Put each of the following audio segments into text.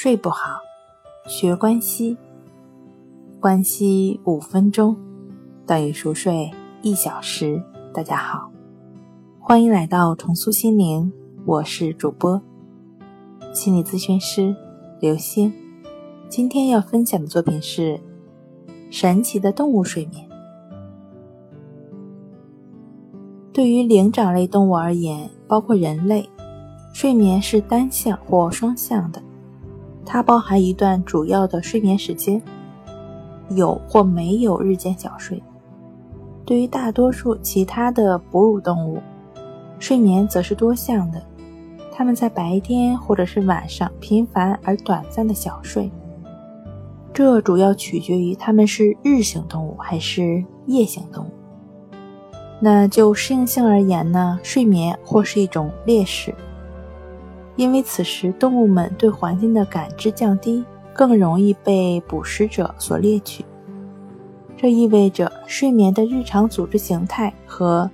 睡不好，学关西。关西五分钟等于熟睡一小时。大家好，欢迎来到重塑心灵，我是主播心理咨询师刘星。今天要分享的作品是《神奇的动物睡眠》。对于灵长类动物而言，包括人类，睡眠是单向或双向的。它包含一段主要的睡眠时间，有或没有日间小睡。对于大多数其他的哺乳动物，睡眠则是多项的。它们在白天或者是晚上频繁而短暂的小睡，这主要取决于它们是日行动物还是夜行动物。那就适应性而言呢，睡眠或是一种劣势，因为此时动物们对环境的感知降低，更容易被捕食者所猎取。这意味着睡眠的日常组织形态和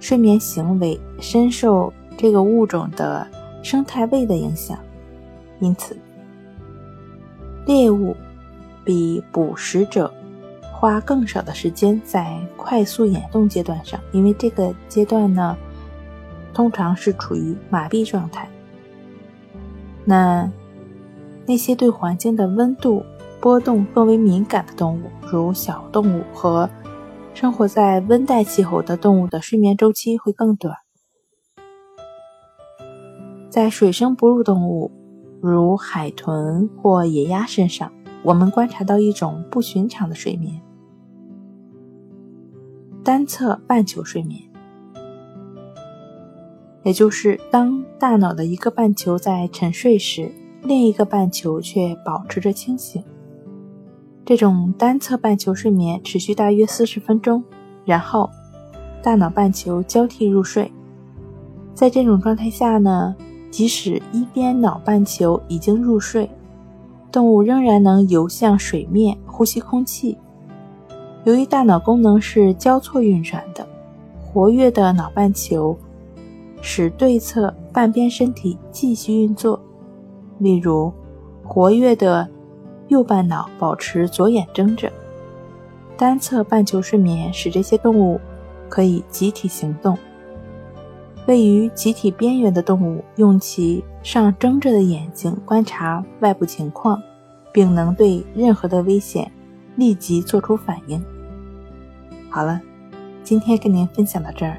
睡眠行为深受这个物种的生态位的影响，因此，猎物比捕食者。花更少的时间在快速眼动阶段上，因为这个阶段呢，通常是处于麻痹状态。那那些对环境的温度波动更为敏感的动物，如小动物和生活在温带气候的动物的睡眠周期会更短。在水生哺乳动物，如海豚或野鸭身上，我们观察到一种不寻常的睡眠。单侧半球睡眠，也就是当大脑的一个半球在沉睡时，另一个半球却保持着清醒。这种单侧半球睡眠持续大约四十分钟，然后大脑半球交替入睡。在这种状态下呢，即使一边脑半球已经入睡，动物仍然能游向水面呼吸空气。由于大脑功能是交错运转的，活跃的脑半球使对侧半边身体继续运作。例如，活跃的右半脑保持左眼睁着。单侧半球睡眠使这些动物可以集体行动。位于集体边缘的动物用其上睁着的眼睛观察外部情况，并能对任何的危险立即做出反应。好了，今天跟您分享到这儿，